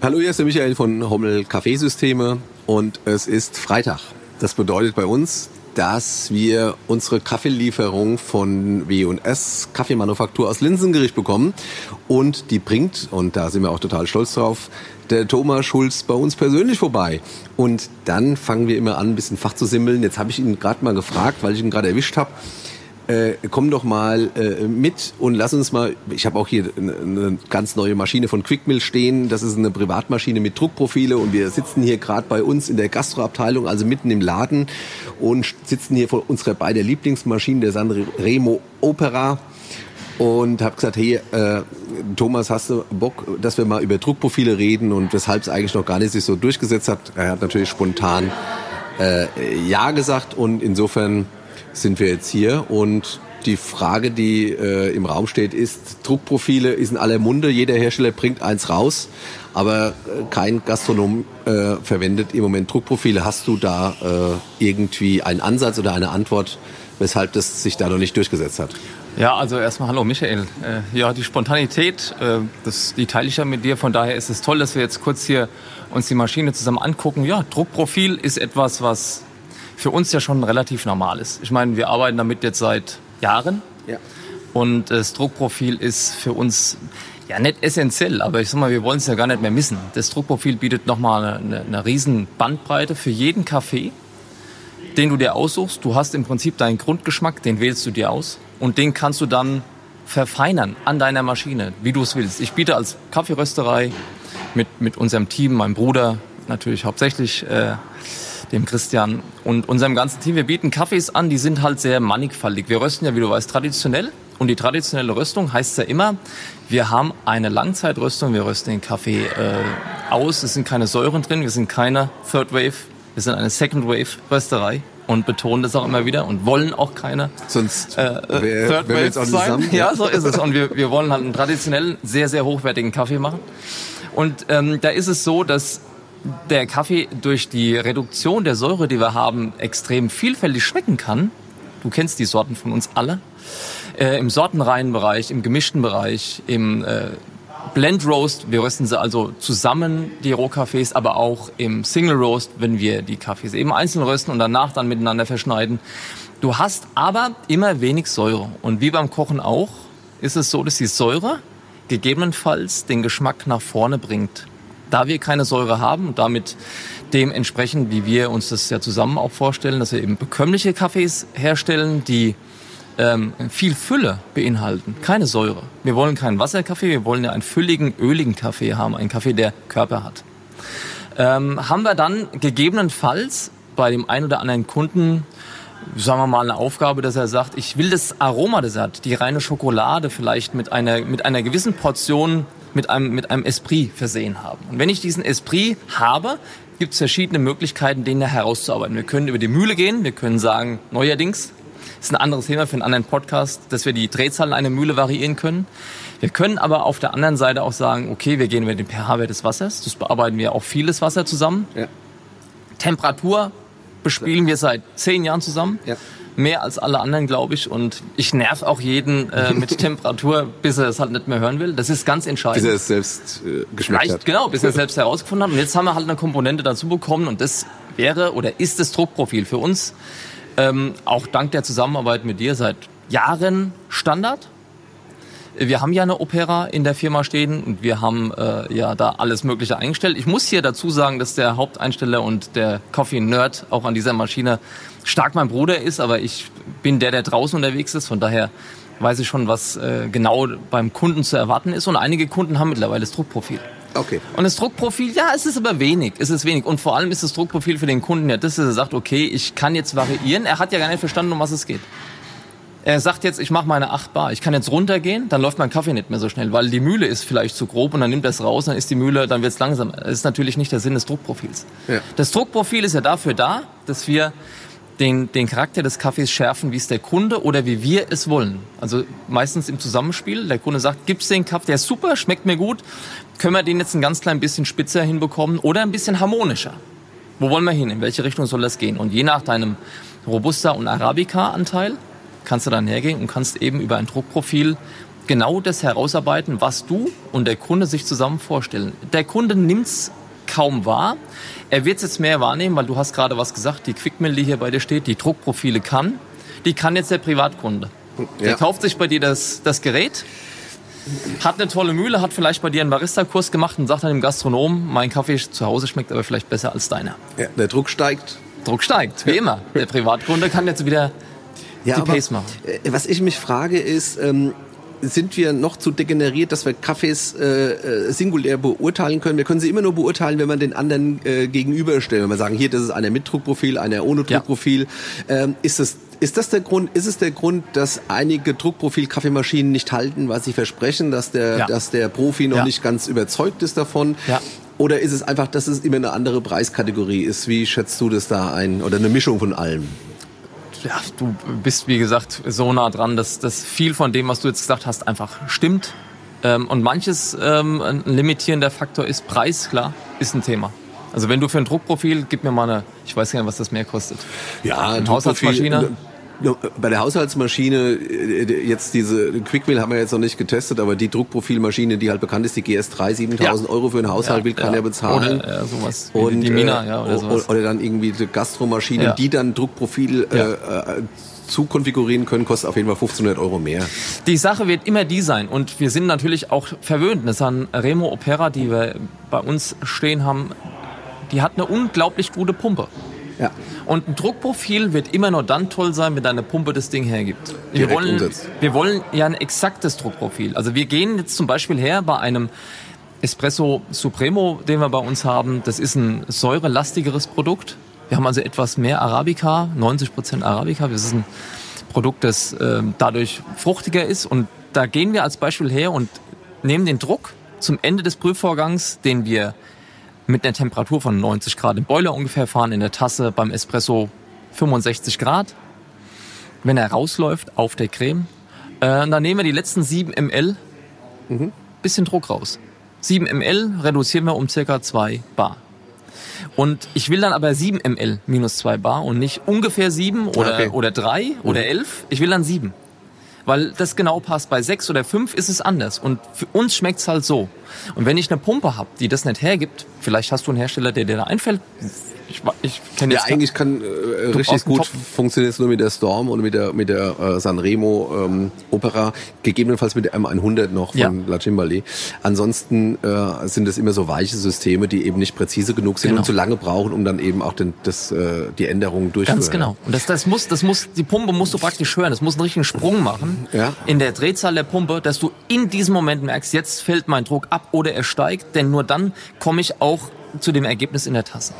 Hallo, hier ist der Michael von Hommel Kaffeesysteme und es ist Freitag. Das bedeutet bei uns, dass wir unsere Kaffeelieferung von W&S Kaffeemanufaktur aus Linsengericht bekommen und die bringt, und da sind wir auch total stolz drauf, der Thomas Schulz bei uns persönlich vorbei. Und dann fangen wir immer an, ein bisschen Fach zu simmeln. Jetzt habe ich ihn gerade mal gefragt, weil ich ihn gerade erwischt habe äh, komm doch mal äh, mit und lass uns mal, ich habe auch hier eine, eine ganz neue Maschine von Quickmill stehen, das ist eine Privatmaschine mit Druckprofile und wir sitzen hier gerade bei uns in der Gastroabteilung, also mitten im Laden und sitzen hier vor unserer beiden Lieblingsmaschinen, der Sanremo Opera und habe gesagt, hey, äh, Thomas, hast du Bock, dass wir mal über Druckprofile reden und weshalb es eigentlich noch gar nicht sich so durchgesetzt hat. Er hat natürlich spontan äh, Ja gesagt und insofern sind wir jetzt hier und die Frage, die äh, im Raum steht, ist, Druckprofile ist in aller Munde, jeder Hersteller bringt eins raus, aber äh, kein Gastronom äh, verwendet im Moment Druckprofile. Hast du da äh, irgendwie einen Ansatz oder eine Antwort, weshalb das sich da noch nicht durchgesetzt hat? Ja, also erstmal hallo Michael. Äh, ja, die Spontanität, äh, das, die teile ich ja mit dir. Von daher ist es toll, dass wir jetzt kurz hier uns die Maschine zusammen angucken. Ja, Druckprofil ist etwas, was für uns ja schon relativ normal ist. Ich meine, wir arbeiten damit jetzt seit Jahren. Ja. Und das Druckprofil ist für uns ja nicht essentiell, aber ich sag mal, wir wollen es ja gar nicht mehr missen. Das Druckprofil bietet nochmal eine, eine, riesen Bandbreite für jeden Kaffee, den du dir aussuchst. Du hast im Prinzip deinen Grundgeschmack, den wählst du dir aus und den kannst du dann verfeinern an deiner Maschine, wie du es willst. Ich biete als Kaffeerösterei mit, mit unserem Team, meinem Bruder natürlich hauptsächlich, äh, dem Christian und unserem ganzen Team. Wir bieten Kaffees an, die sind halt sehr mannigfaltig. Wir rösten ja, wie du weißt, traditionell. Und die traditionelle Röstung heißt ja immer, wir haben eine Langzeitröstung, wir rösten den Kaffee äh, aus, es sind keine Säuren drin, wir sind keine Third Wave, wir sind eine Second Wave Rösterei und betonen das auch immer wieder und wollen auch keine Sonst äh, wär, Third Wave sein. Zusammen. Ja, so ist es. Und wir, wir wollen halt einen traditionellen, sehr, sehr hochwertigen Kaffee machen. Und ähm, da ist es so, dass der Kaffee durch die Reduktion der Säure, die wir haben, extrem vielfältig schmecken kann. Du kennst die Sorten von uns alle. Äh, Im sortenreinen Bereich, im gemischten Bereich, im äh, Blend Roast, wir rösten sie also zusammen, die Rohkaffees, aber auch im Single Roast, wenn wir die Kaffees eben einzeln rösten und danach dann miteinander verschneiden. Du hast aber immer wenig Säure. Und wie beim Kochen auch, ist es so, dass die Säure gegebenenfalls den Geschmack nach vorne bringt da wir keine Säure haben und damit dementsprechend, wie wir uns das ja zusammen auch vorstellen, dass wir eben bekömmliche Kaffees herstellen, die ähm, viel Fülle beinhalten, keine Säure. Wir wollen keinen Wasserkaffee, wir wollen ja einen fülligen, öligen Kaffee haben, einen Kaffee, der Körper hat. Ähm, haben wir dann gegebenenfalls bei dem einen oder anderen Kunden sagen wir mal, eine Aufgabe, dass er sagt, ich will das Aroma, das er hat, die reine Schokolade vielleicht mit einer, mit einer gewissen Portion mit einem, mit einem Esprit versehen haben. Und wenn ich diesen Esprit habe, gibt es verschiedene Möglichkeiten, den herauszuarbeiten. Wir können über die Mühle gehen, wir können sagen, neuerdings, ist ein anderes Thema für einen anderen Podcast, dass wir die Drehzahl einer Mühle variieren können. Wir können aber auf der anderen Seite auch sagen, okay, wir gehen über den pH-Wert des Wassers. Das bearbeiten wir auch vieles Wasser zusammen. Ja. Temperatur bespielen wir seit zehn Jahren zusammen. Ja mehr als alle anderen, glaube ich. Und ich nerv auch jeden äh, mit Temperatur, bis er es halt nicht mehr hören will. Das ist ganz entscheidend. Bis er es selbst äh, geschmeckt Vielleicht, hat. Genau, bis er es selbst herausgefunden hat. Und jetzt haben wir halt eine Komponente dazu bekommen und das wäre oder ist das Druckprofil für uns ähm, auch dank der Zusammenarbeit mit dir seit Jahren Standard. Wir haben ja eine Opera in der Firma stehen und wir haben äh, ja da alles Mögliche eingestellt. Ich muss hier dazu sagen, dass der Haupteinsteller und der Coffee Nerd auch an dieser Maschine stark mein Bruder ist, aber ich bin der, der draußen unterwegs ist. Von daher weiß ich schon, was äh, genau beim Kunden zu erwarten ist. Und einige Kunden haben mittlerweile das Druckprofil. Okay. Und das Druckprofil, ja, es ist aber wenig. Es ist wenig. Und vor allem ist das Druckprofil für den Kunden ja das, dass er sagt, okay, ich kann jetzt variieren. Er hat ja gar nicht verstanden, um was es geht. Er sagt jetzt, ich mache meine 8 Bar, ich kann jetzt runtergehen, dann läuft mein Kaffee nicht mehr so schnell, weil die Mühle ist vielleicht zu grob und dann nimmt er es raus, dann ist die Mühle, dann wird es langsam. Das ist natürlich nicht der Sinn des Druckprofils. Ja. Das Druckprofil ist ja dafür da, dass wir den, den Charakter des Kaffees schärfen, wie es der Kunde oder wie wir es wollen. Also meistens im Zusammenspiel. Der Kunde sagt, gibt's den Kaffee, der ist super, schmeckt mir gut. Können wir den jetzt ein ganz klein bisschen spitzer hinbekommen oder ein bisschen harmonischer? Wo wollen wir hin? In welche Richtung soll das gehen? Und je nach deinem Robusta und Arabica-Anteil kannst du dann hergehen und kannst eben über ein Druckprofil genau das herausarbeiten, was du und der Kunde sich zusammen vorstellen. Der Kunde nimmt's kaum wahr. Er wird es jetzt mehr wahrnehmen, weil du hast gerade was gesagt, die Quickmill, die hier bei dir steht, die Druckprofile kann, die kann jetzt der Privatkunde. Der kauft sich bei dir das, das Gerät, hat eine tolle Mühle, hat vielleicht bei dir einen Barista-Kurs gemacht und sagt dann dem Gastronom, mein Kaffee zu Hause schmeckt aber vielleicht besser als deiner. Ja, der Druck steigt. Druck steigt, wie immer. Der Privatkunde kann jetzt wieder Ja, die Pace machen. äh, Was ich mich frage ist, ähm, sind wir noch zu degeneriert, dass wir Kaffees äh, äh, singulär beurteilen können? Wir können sie immer nur beurteilen, wenn man den anderen äh, gegenüberstellen. Wenn wir sagen, hier, das ist einer mit Druckprofil, einer ohne Ja. Druckprofil. Ähm, ist das ist das der Grund? Ist es der Grund, dass einige Druckprofil-Kaffeemaschinen nicht halten, was sie versprechen, dass der, Ja. dass der Profi noch Ja. nicht ganz überzeugt ist davon? Ja. Oder ist es einfach, dass es immer eine andere Preiskategorie ist? Wie schätzt du das da ein? Oder eine Mischung von allem? Ja, du bist, wie gesagt, so nah dran, dass, dass viel von dem, was du jetzt gesagt hast, einfach stimmt. Ähm, und manches ähm, ein limitierender Faktor ist Preis, klar, ist ein Thema. Also wenn du für ein Druckprofil, gib mir mal eine, ich weiß gar nicht, was das mehr kostet. Ja, Eine Druckprofil- Haushaltsmaschine? Ja, Bei der Haushaltsmaschine, äh, jetzt diese Quickmill haben wir jetzt noch nicht getestet, aber die Druckprofilmaschine, die halt bekannt ist, die GS3, 7000 Ja. Euro für einen Haushalt will keiner bezahlen. Oder äh, sowas Und, die Mina, äh, ja, oder sowas. oder dann irgendwie die Gastromaschinen, Ja. die dann Druckprofil Ja. äh, äh, zukonfigurieren können, kostet auf jeden Fall 1500 Euro mehr. Die Sache wird immer die sein und wir sind natürlich auch verwöhnt. Das ist ein Remo Opera, die wir bei uns stehen haben. Die hat eine unglaublich gute Pumpe. Ja. Und ein Druckprofil wird immer nur dann toll sein, wenn deine Pumpe das Ding hergibt. Wir Direkt wollen, umsetzt. wir wollen ja ein exaktes Druckprofil. Also wir gehen jetzt zum Beispiel her bei einem Espresso Supremo, den wir bei uns haben. Das ist ein säurelastigeres Produkt. Wir haben also etwas mehr Arabica, 90% Arabica. Das ist ein Produkt, das ähm, dadurch fruchtiger ist. Und da gehen wir als Beispiel her und nehmen den Druck zum Ende des Prüfvorgangs, den wir mit einer Temperatur von 90 Grad im Boiler ungefähr fahren, in der Tasse beim Espresso 65 Grad. Wenn er rausläuft auf der Creme, äh, dann nehmen wir die letzten 7 ml, bisschen Druck raus. 7 ml reduzieren wir um circa 2 Bar. Und ich will dann aber 7 ml minus 2 Bar und nicht ungefähr 7 oder, Okay. oder 3 oder 11. Ich will dann 7. Weil das genau passt. Bei 6 oder 5 ist es anders. Und für uns schmeckt's halt so. Und wenn ich eine Pumpe habe, die das nicht hergibt, vielleicht hast du einen Hersteller, der dir da einfällt. Ich, ich kenne Ja, eigentlich kann äh, richtig brauchst einen gut funktioniert es nur mit der Storm und mit der mit der äh, Sanremo ähm, Opera, gegebenenfalls mit der M100 noch von Ja. La Cimbalé. Ansonsten äh, sind es immer so weiche Systeme, die eben nicht präzise genug sind Genau. und zu lange brauchen, um dann eben auch den, das, äh, die Änderungen durchzuführen. Ganz genau. Und das, das muss, das muss, die Pumpe musst du praktisch hören. Das muss einen richtigen Sprung machen Ja. in der Drehzahl der Pumpe, dass du in diesem Moment merkst, jetzt fällt mein Druck ab oder er steigt, denn nur dann komme ich auch zu dem Ergebnis in der Tasse.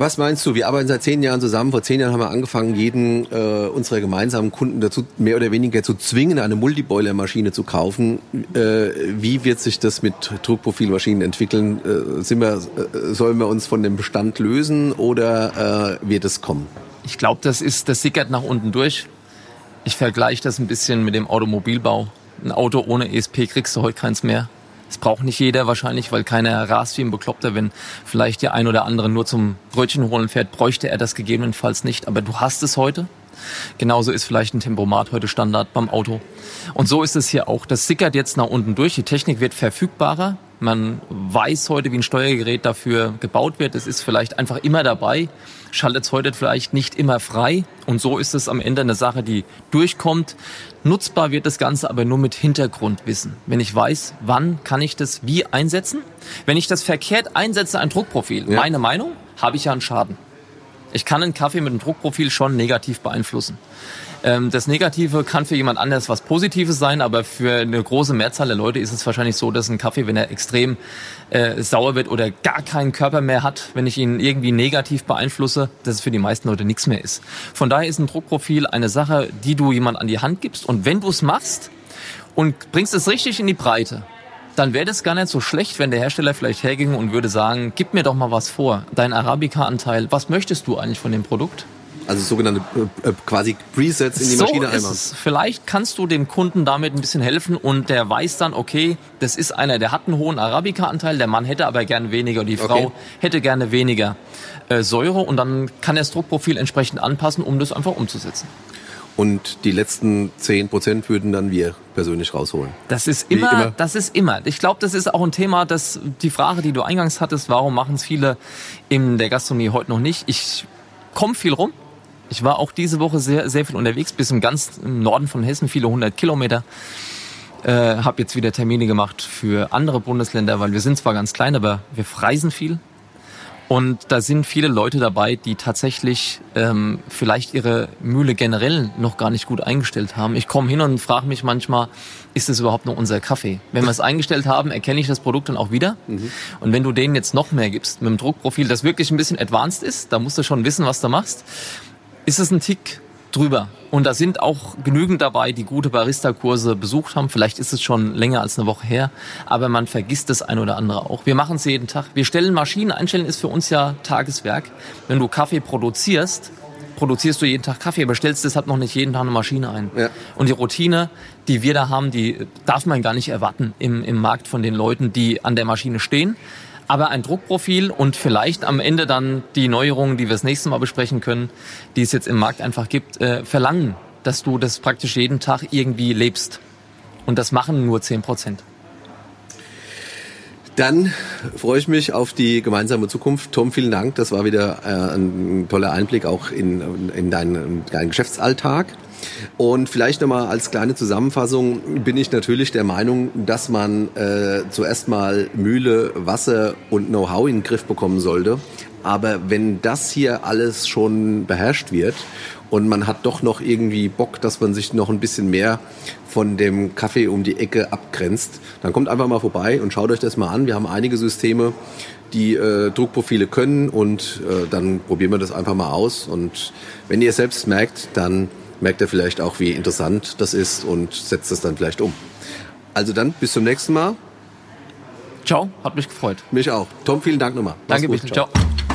Was meinst du? Wir arbeiten seit zehn Jahren zusammen. Vor zehn Jahren haben wir angefangen, jeden äh, unserer gemeinsamen Kunden dazu mehr oder weniger zu zwingen, eine Multiboiler-Maschine zu kaufen. Äh, wie wird sich das mit Druckprofilmaschinen entwickeln? Äh, sind wir, äh, sollen wir uns von dem Bestand lösen oder äh, wird es kommen? Ich glaube, das ist, das sickert nach unten durch. Ich vergleiche das ein bisschen mit dem Automobilbau. Ein Auto ohne ESP kriegst du heute keins mehr. Das braucht nicht jeder wahrscheinlich, weil keiner rast wie ein Bekloppter. Wenn vielleicht der ein oder andere nur zum Brötchen holen fährt, bräuchte er das gegebenenfalls nicht. Aber du hast es heute. Genauso ist vielleicht ein Tempomat heute Standard beim Auto. Und so ist es hier auch. Das sickert jetzt nach unten durch. Die Technik wird verfügbarer. Man weiß heute, wie ein Steuergerät dafür gebaut wird. Es ist vielleicht einfach immer dabei, schaltet es heute vielleicht nicht immer frei. Und so ist es am Ende eine Sache, die durchkommt. Nutzbar wird das Ganze aber nur mit Hintergrundwissen. Wenn ich weiß, wann kann ich das wie einsetzen. Wenn ich das verkehrt einsetze, ein Druckprofil, Ja. meine Meinung, habe ich ja einen Schaden. Ich kann einen Kaffee mit einem Druckprofil schon negativ beeinflussen. Ähm, das Negative kann für jemand anders was Positives sein, aber für eine große Mehrzahl der Leute ist es wahrscheinlich so, dass ein Kaffee, wenn er extrem äh, sauer wird oder gar keinen Körper mehr hat, wenn ich ihn irgendwie negativ beeinflusse, dass es für die meisten Leute nichts mehr ist. Von daher ist ein Druckprofil eine Sache, die du jemand an die Hand gibst und wenn du es machst und bringst es richtig in die Breite, dann wäre das gar nicht so schlecht, wenn der Hersteller vielleicht herging und würde sagen, gib mir doch mal was vor, dein Arabica-Anteil, was möchtest du eigentlich von dem Produkt? Also sogenannte äh, äh, quasi Presets in die Maschine so ist einmal. es. Vielleicht kannst du dem Kunden damit ein bisschen helfen und der weiß dann, okay, das ist einer, der hat einen hohen Arabica-Anteil, der Mann hätte aber gern weniger, die Frau Okay. hätte gerne weniger äh, Säure und dann kann er das Druckprofil entsprechend anpassen, um das einfach umzusetzen. Und die letzten 10 Prozent würden dann wir persönlich rausholen. Das ist immer, immer. das ist immer. Ich glaube, das ist auch ein Thema, dass die Frage, die du eingangs hattest, warum machen es viele in der Gastronomie heute noch nicht? Ich komme viel rum. Ich war auch diese Woche sehr, sehr viel unterwegs, bis im ganz Norden von Hessen, viele hundert Kilometer. Äh, habe jetzt wieder Termine gemacht für andere Bundesländer, weil wir sind zwar ganz klein, aber wir reisen viel. Und da sind viele Leute dabei, die tatsächlich ähm, vielleicht ihre Mühle generell noch gar nicht gut eingestellt haben. Ich komme hin und frage mich manchmal, ist es überhaupt noch unser Kaffee? Wenn wir es eingestellt haben, erkenne ich das Produkt dann auch wieder. Mhm. Und wenn du denen jetzt noch mehr gibst, mit einem Druckprofil, das wirklich ein bisschen advanced ist, da musst du schon wissen, was du machst, ist es ein Tick drüber. Und da sind auch genügend dabei, die gute Barista-Kurse besucht haben. Vielleicht ist es schon länger als eine Woche her, aber man vergisst das ein oder andere auch. Wir machen es jeden Tag. Wir stellen Maschinen. Einstellen ist für uns ja Tageswerk. Wenn du Kaffee produzierst, produzierst du jeden Tag Kaffee, aber stellst deshalb noch nicht jeden Tag eine Maschine ein. Ja. Und die Routine, die wir da haben, die darf man gar nicht erwarten im, im Markt von den Leuten, die an der Maschine stehen aber ein Druckprofil und vielleicht am Ende dann die Neuerungen, die wir das nächste Mal besprechen können, die es jetzt im Markt einfach gibt, äh, verlangen, dass du das praktisch jeden Tag irgendwie lebst. Und das machen nur 10 Prozent. Dann freue ich mich auf die gemeinsame Zukunft. Tom, vielen Dank. Das war wieder äh, ein toller Einblick auch in, in deinen, deinen Geschäftsalltag. Und vielleicht nochmal als kleine Zusammenfassung bin ich natürlich der Meinung, dass man äh, zuerst mal Mühle, Wasser und Know-how in den Griff bekommen sollte. Aber wenn das hier alles schon beherrscht wird und man hat doch noch irgendwie Bock, dass man sich noch ein bisschen mehr von dem Kaffee um die Ecke abgrenzt, dann kommt einfach mal vorbei und schaut euch das mal an. Wir haben einige Systeme, die äh, Druckprofile können und äh, dann probieren wir das einfach mal aus. Und wenn ihr selbst merkt, dann merkt er vielleicht auch, wie interessant das ist und setzt es dann vielleicht um. Also dann, bis zum nächsten Mal. Ciao, hat mich gefreut. Mich auch. Tom, vielen Dank nochmal. Danke, gut. Ciao. ciao.